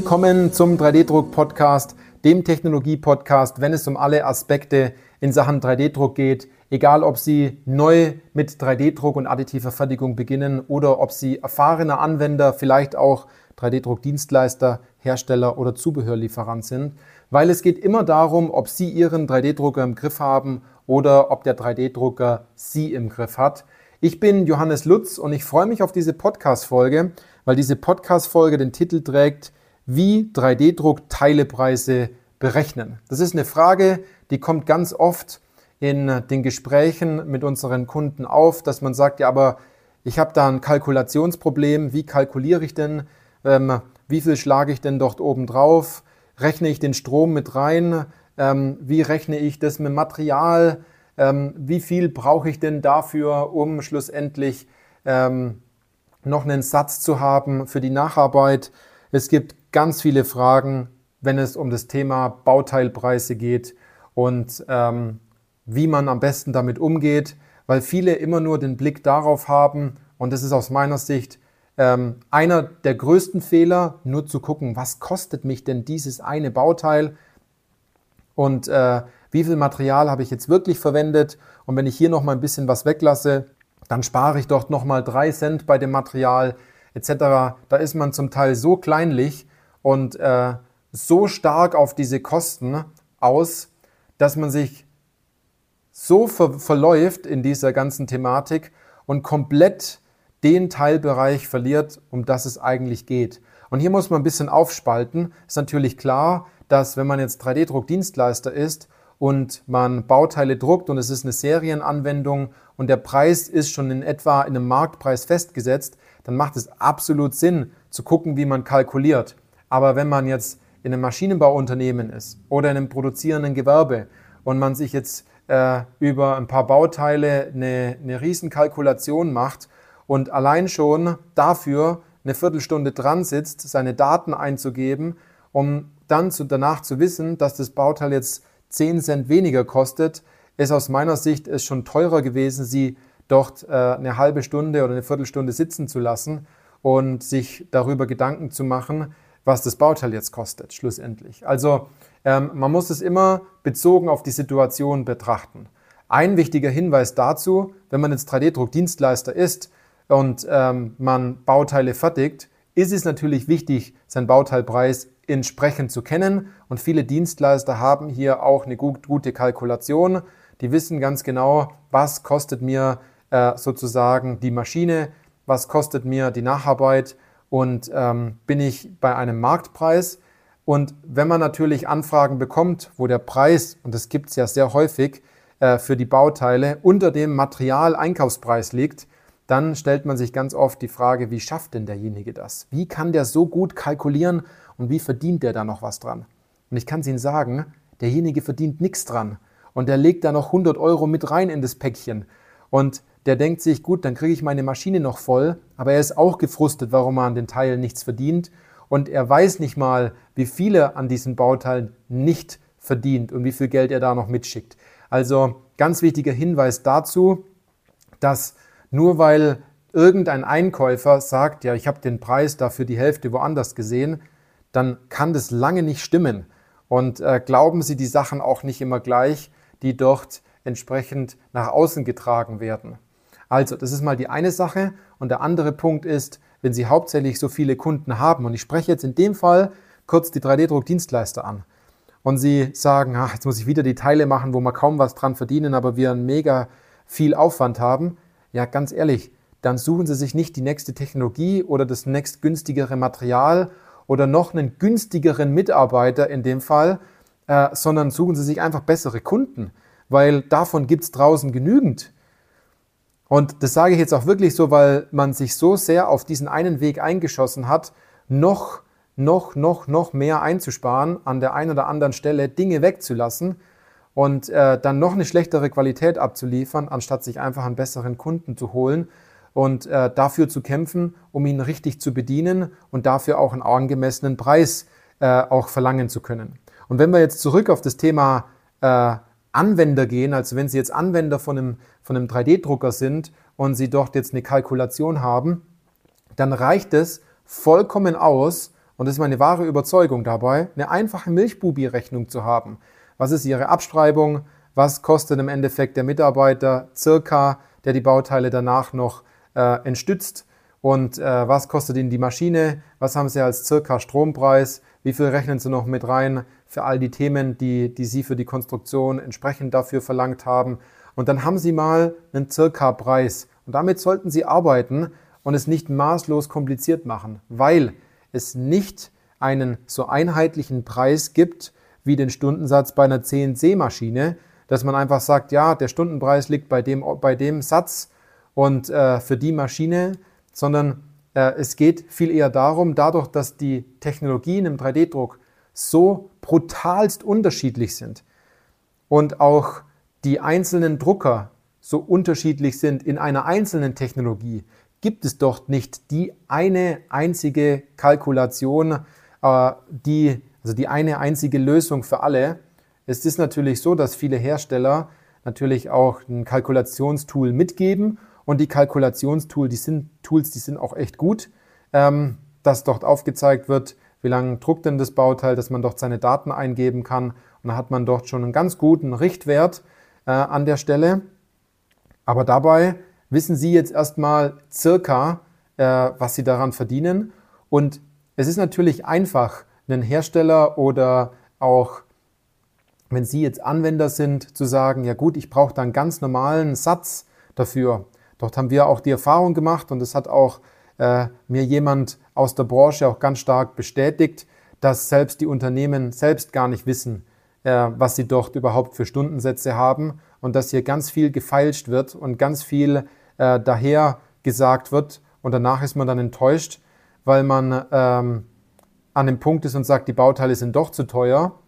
Willkommen zum 3D-Druck-Podcast, dem Technologie-Podcast, wenn es um alle Aspekte in Sachen 3D-Druck geht. Egal, ob Sie neu mit 3D-Druck und additiver Fertigung beginnen oder ob Sie erfahrene Anwender, vielleicht auch 3D-Druck-Dienstleister, Hersteller oder Zubehörlieferant sind. Weil es geht immer darum, ob Sie Ihren 3D-Drucker im Griff haben oder ob der 3D-Drucker Sie im Griff hat. Ich bin Johannes Lutz und ich freue mich auf diese Podcast-Folge, weil diese Podcast-Folge den Titel trägt wie 3D-Druck-Teilepreise berechnen. Das ist eine Frage, die kommt ganz oft in den Gesprächen mit unseren Kunden auf, dass man sagt, ja, aber ich habe da ein Kalkulationsproblem, wie kalkuliere ich denn, ähm, wie viel schlage ich denn dort oben drauf, rechne ich den Strom mit rein, ähm, wie rechne ich das mit Material, ähm, wie viel brauche ich denn dafür, um schlussendlich ähm, noch einen Satz zu haben für die Nacharbeit. Es gibt ganz viele Fragen, wenn es um das Thema Bauteilpreise geht und ähm, wie man am besten damit umgeht, weil viele immer nur den Blick darauf haben, und das ist aus meiner Sicht ähm, einer der größten Fehler, nur zu gucken, was kostet mich denn dieses eine Bauteil und äh, wie viel Material habe ich jetzt wirklich verwendet. Und wenn ich hier noch mal ein bisschen was weglasse, dann spare ich dort noch mal drei Cent bei dem Material etc. Da ist man zum Teil so kleinlich, und äh, so stark auf diese Kosten aus, dass man sich so ver verläuft in dieser ganzen Thematik und komplett den Teilbereich verliert, um das es eigentlich geht. Und hier muss man ein bisschen aufspalten. Ist natürlich klar, dass wenn man jetzt 3D-Druckdienstleister ist und man Bauteile druckt und es ist eine Serienanwendung und der Preis ist schon in etwa in einem Marktpreis festgesetzt, dann macht es absolut Sinn zu gucken, wie man kalkuliert. Aber wenn man jetzt in einem Maschinenbauunternehmen ist oder in einem produzierenden Gewerbe und man sich jetzt äh, über ein paar Bauteile eine, eine Riesenkalkulation macht und allein schon dafür eine Viertelstunde dran sitzt, seine Daten einzugeben, um dann zu, danach zu wissen, dass das Bauteil jetzt 10 Cent weniger kostet, ist aus meiner Sicht es schon teurer gewesen, sie dort äh, eine halbe Stunde oder eine Viertelstunde sitzen zu lassen und sich darüber Gedanken zu machen, was das Bauteil jetzt kostet, schlussendlich. Also ähm, man muss es immer bezogen auf die Situation betrachten. Ein wichtiger Hinweis dazu, wenn man jetzt 3D-Druck-Dienstleister ist und ähm, man Bauteile fertigt, ist es natürlich wichtig, seinen Bauteilpreis entsprechend zu kennen. Und viele Dienstleister haben hier auch eine gut, gute Kalkulation. Die wissen ganz genau, was kostet mir äh, sozusagen die Maschine, was kostet mir die Nacharbeit und ähm, bin ich bei einem Marktpreis. Und wenn man natürlich Anfragen bekommt, wo der Preis, und das gibt es ja sehr häufig äh, für die Bauteile, unter dem Materialeinkaufspreis liegt, dann stellt man sich ganz oft die Frage, wie schafft denn derjenige das? Wie kann der so gut kalkulieren und wie verdient der da noch was dran? Und ich kann es Ihnen sagen, derjenige verdient nichts dran. Und der legt da noch 100 Euro mit rein in das Päckchen. Und der denkt sich, gut, dann kriege ich meine Maschine noch voll, aber er ist auch gefrustet, warum er an den Teilen nichts verdient und er weiß nicht mal, wie viele an diesen Bauteilen nicht verdient und wie viel Geld er da noch mitschickt. Also ganz wichtiger Hinweis dazu, dass nur weil irgendein Einkäufer sagt, ja, ich habe den Preis dafür die Hälfte woanders gesehen, dann kann das lange nicht stimmen. Und äh, glauben Sie die Sachen auch nicht immer gleich, die dort entsprechend nach außen getragen werden. Also, das ist mal die eine Sache. Und der andere Punkt ist, wenn Sie hauptsächlich so viele Kunden haben, und ich spreche jetzt in dem Fall kurz die 3D-Druck-Dienstleister an, und Sie sagen, ach, jetzt muss ich wieder die Teile machen, wo wir kaum was dran verdienen, aber wir mega viel Aufwand haben, ja, ganz ehrlich, dann suchen Sie sich nicht die nächste Technologie oder das nächst günstigere Material oder noch einen günstigeren Mitarbeiter in dem Fall, äh, sondern suchen Sie sich einfach bessere Kunden, weil davon gibt es draußen genügend. Und das sage ich jetzt auch wirklich so, weil man sich so sehr auf diesen einen Weg eingeschossen hat, noch, noch, noch, noch mehr einzusparen, an der einen oder anderen Stelle Dinge wegzulassen und äh, dann noch eine schlechtere Qualität abzuliefern, anstatt sich einfach einen besseren Kunden zu holen und äh, dafür zu kämpfen, um ihn richtig zu bedienen und dafür auch einen angemessenen Preis äh, auch verlangen zu können. Und wenn wir jetzt zurück auf das Thema äh, Anwender gehen, also wenn Sie jetzt Anwender von einem, von einem 3D-Drucker sind und Sie dort jetzt eine Kalkulation haben, dann reicht es vollkommen aus, und das ist meine wahre Überzeugung dabei, eine einfache Milchbubi-Rechnung zu haben. Was ist Ihre Abschreibung? Was kostet im Endeffekt der Mitarbeiter circa, der die Bauteile danach noch äh, entstützt? Und äh, was kostet Ihnen die Maschine? Was haben Sie als circa Strompreis? Wie viel rechnen Sie noch mit rein für all die Themen, die, die Sie für die Konstruktion entsprechend dafür verlangt haben? Und dann haben Sie mal einen circa Preis. Und damit sollten Sie arbeiten und es nicht maßlos kompliziert machen, weil es nicht einen so einheitlichen Preis gibt wie den Stundensatz bei einer CNC-Maschine, dass man einfach sagt, ja, der Stundenpreis liegt bei dem, bei dem Satz und äh, für die Maschine, sondern äh, es geht viel eher darum, dadurch, dass die Technologien im 3D-Druck so brutalst unterschiedlich sind und auch die einzelnen Drucker so unterschiedlich sind in einer einzelnen Technologie, gibt es dort nicht die eine einzige Kalkulation, äh, die, also die eine einzige Lösung für alle. Es ist natürlich so, dass viele Hersteller natürlich auch ein Kalkulationstool mitgeben und die Kalkulationstools, die sind, Tools, die sind auch echt gut, ähm, dass dort aufgezeigt wird, wie lange druckt denn das Bauteil, dass man dort seine Daten eingeben kann und dann hat man dort schon einen ganz guten Richtwert äh, an der Stelle. Aber dabei wissen Sie jetzt erstmal circa, äh, was Sie daran verdienen. Und es ist natürlich einfach, einen Hersteller oder auch, wenn Sie jetzt Anwender sind, zu sagen, ja gut, ich brauche da einen ganz normalen Satz dafür. Dort haben wir auch die Erfahrung gemacht und das hat auch äh, mir jemand aus der Branche auch ganz stark bestätigt, dass selbst die Unternehmen selbst gar nicht wissen, äh, was sie dort überhaupt für Stundensätze haben und dass hier ganz viel gefeilscht wird und ganz viel äh, daher gesagt wird und danach ist man dann enttäuscht, weil man ähm, an dem Punkt ist und sagt, die Bauteile sind doch zu teuer.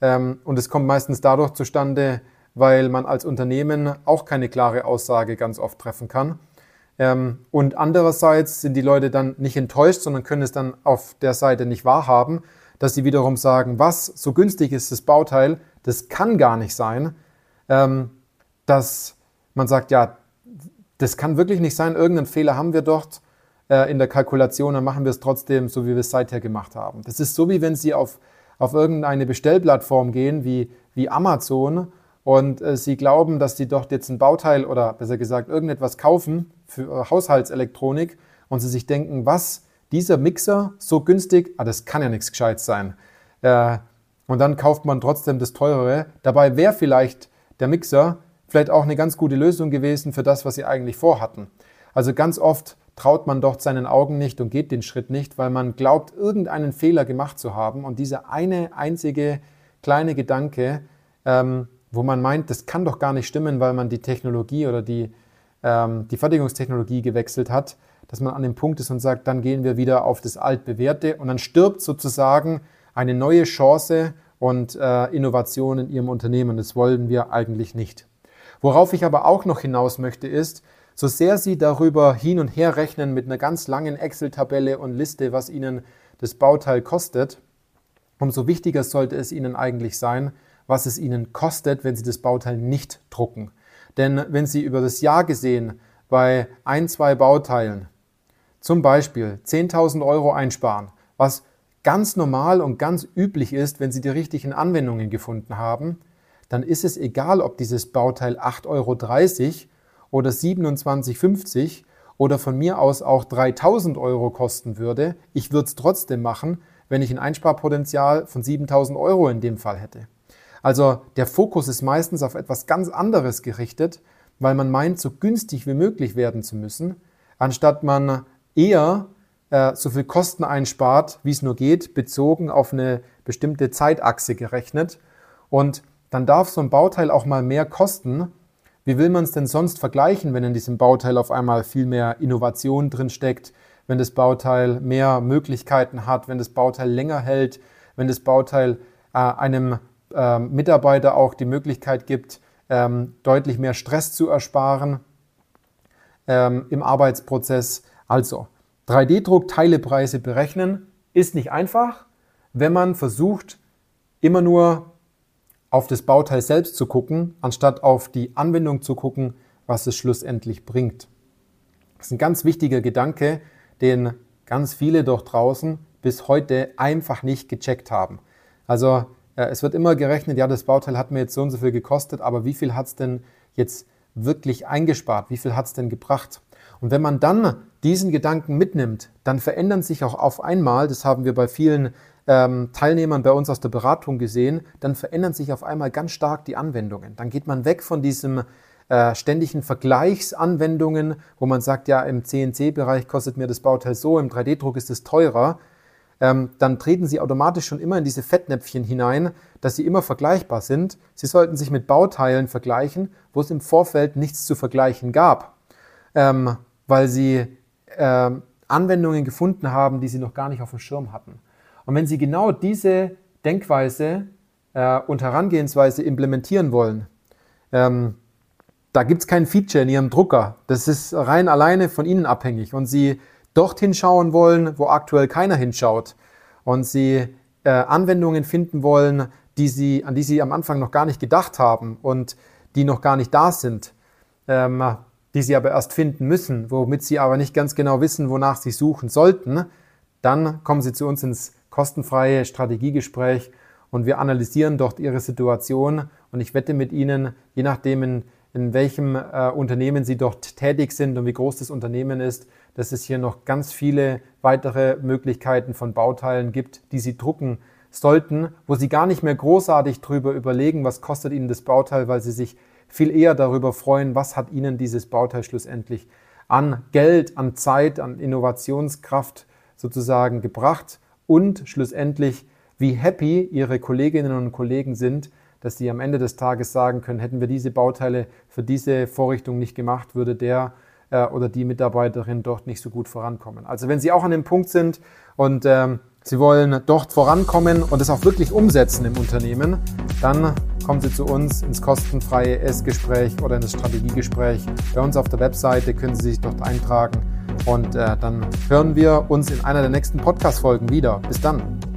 Ähm, und es kommt meistens dadurch zustande, weil man als Unternehmen auch keine klare Aussage ganz oft treffen kann. Ähm, und andererseits sind die Leute dann nicht enttäuscht, sondern können es dann auf der Seite nicht wahrhaben, dass sie wiederum sagen, was so günstig ist das Bauteil, das kann gar nicht sein, ähm, dass man sagt, ja, das kann wirklich nicht sein, irgendeinen Fehler haben wir dort äh, in der Kalkulation, dann machen wir es trotzdem so, wie wir es seither gemacht haben. Das ist so, wie wenn Sie auf, auf irgendeine Bestellplattform gehen, wie, wie Amazon, und äh, Sie glauben, dass Sie dort jetzt ein Bauteil oder besser gesagt irgendetwas kaufen für äh, Haushaltselektronik und Sie sich denken, was, dieser Mixer so günstig, ah, das kann ja nichts Gescheites sein. Äh, und dann kauft man trotzdem das teurere. Dabei wäre vielleicht der Mixer vielleicht auch eine ganz gute Lösung gewesen für das, was sie eigentlich vorhatten. Also ganz oft traut man dort seinen Augen nicht und geht den Schritt nicht, weil man glaubt, irgendeinen Fehler gemacht zu haben. Und dieser eine einzige kleine Gedanke, ähm, wo man meint, das kann doch gar nicht stimmen, weil man die Technologie oder die, ähm, die Fertigungstechnologie gewechselt hat, dass man an dem Punkt ist und sagt, dann gehen wir wieder auf das Altbewährte und dann stirbt sozusagen eine neue Chance und äh, Innovation in Ihrem Unternehmen. Das wollen wir eigentlich nicht. Worauf ich aber auch noch hinaus möchte, ist, so sehr Sie darüber hin und her rechnen mit einer ganz langen Excel-Tabelle und Liste, was Ihnen das Bauteil kostet, umso wichtiger sollte es Ihnen eigentlich sein, was es Ihnen kostet, wenn Sie das Bauteil nicht drucken. Denn wenn Sie über das Jahr gesehen bei ein, zwei Bauteilen zum Beispiel 10.000 Euro einsparen, was ganz normal und ganz üblich ist, wenn Sie die richtigen Anwendungen gefunden haben, dann ist es egal, ob dieses Bauteil 8,30 Euro oder 27,50 oder von mir aus auch 3000 Euro kosten würde. Ich würde es trotzdem machen, wenn ich ein Einsparpotenzial von 7000 Euro in dem Fall hätte. Also der Fokus ist meistens auf etwas ganz anderes gerichtet, weil man meint, so günstig wie möglich werden zu müssen, anstatt man eher äh, so viel Kosten einspart, wie es nur geht, bezogen auf eine bestimmte Zeitachse gerechnet. Und dann darf so ein Bauteil auch mal mehr kosten. Wie will man es denn sonst vergleichen, wenn in diesem Bauteil auf einmal viel mehr Innovation drin steckt, wenn das Bauteil mehr Möglichkeiten hat, wenn das Bauteil länger hält, wenn das Bauteil äh, einem äh, Mitarbeiter auch die Möglichkeit gibt, ähm, deutlich mehr Stress zu ersparen ähm, im Arbeitsprozess. Also 3D-Druck Teilepreise berechnen ist nicht einfach, wenn man versucht, immer nur auf das Bauteil selbst zu gucken, anstatt auf die Anwendung zu gucken, was es schlussendlich bringt. Das ist ein ganz wichtiger Gedanke, den ganz viele dort draußen, bis heute einfach nicht gecheckt haben. Also es wird immer gerechnet, ja, das Bauteil hat mir jetzt so und so viel gekostet, aber wie viel hat es denn jetzt wirklich eingespart? Wie viel hat es denn gebracht? Und wenn man dann diesen Gedanken mitnimmt, dann verändern sich auch auf einmal, das haben wir bei vielen ähm, Teilnehmern bei uns aus der Beratung gesehen, dann verändern sich auf einmal ganz stark die Anwendungen. Dann geht man weg von diesem äh, ständigen Vergleichsanwendungen, wo man sagt, ja, im CNC-Bereich kostet mir das Bauteil so, im 3D-Druck ist es teurer. Ähm, dann treten Sie automatisch schon immer in diese Fettnäpfchen hinein, dass sie immer vergleichbar sind. Sie sollten sich mit Bauteilen vergleichen, wo es im Vorfeld nichts zu vergleichen gab, ähm, weil Sie äh, Anwendungen gefunden haben, die Sie noch gar nicht auf dem Schirm hatten. Und wenn Sie genau diese Denkweise äh, und Herangehensweise implementieren wollen, ähm, da gibt es kein Feature in Ihrem Drucker. Das ist rein alleine von Ihnen abhängig. Und Sie dorthin schauen wollen, wo aktuell keiner hinschaut. Und Sie äh, Anwendungen finden wollen, die Sie, an die Sie am Anfang noch gar nicht gedacht haben und die noch gar nicht da sind, ähm, die Sie aber erst finden müssen, womit Sie aber nicht ganz genau wissen, wonach Sie suchen sollten, dann kommen Sie zu uns ins kostenfreie Strategiegespräch und wir analysieren dort Ihre Situation und ich wette mit Ihnen, je nachdem, in in welchem äh, Unternehmen Sie dort tätig sind und wie groß das Unternehmen ist, dass es hier noch ganz viele weitere Möglichkeiten von Bauteilen gibt, die Sie drucken sollten, wo Sie gar nicht mehr großartig drüber überlegen, was kostet Ihnen das Bauteil, weil Sie sich viel eher darüber freuen, was hat Ihnen dieses Bauteil schlussendlich an Geld, an Zeit, an Innovationskraft sozusagen gebracht und schlussendlich, wie happy Ihre Kolleginnen und Kollegen sind, dass sie am Ende des Tages sagen können, hätten wir diese Bauteile für diese Vorrichtung nicht gemacht, würde der äh, oder die Mitarbeiterin dort nicht so gut vorankommen. Also wenn Sie auch an dem Punkt sind und ähm, Sie wollen dort vorankommen und es auch wirklich umsetzen im Unternehmen, dann kommen Sie zu uns ins kostenfreie S-Gespräch oder in das Strategiegespräch. Bei uns auf der Webseite können Sie sich dort eintragen und äh, dann hören wir uns in einer der nächsten Podcast-Folgen wieder. Bis dann.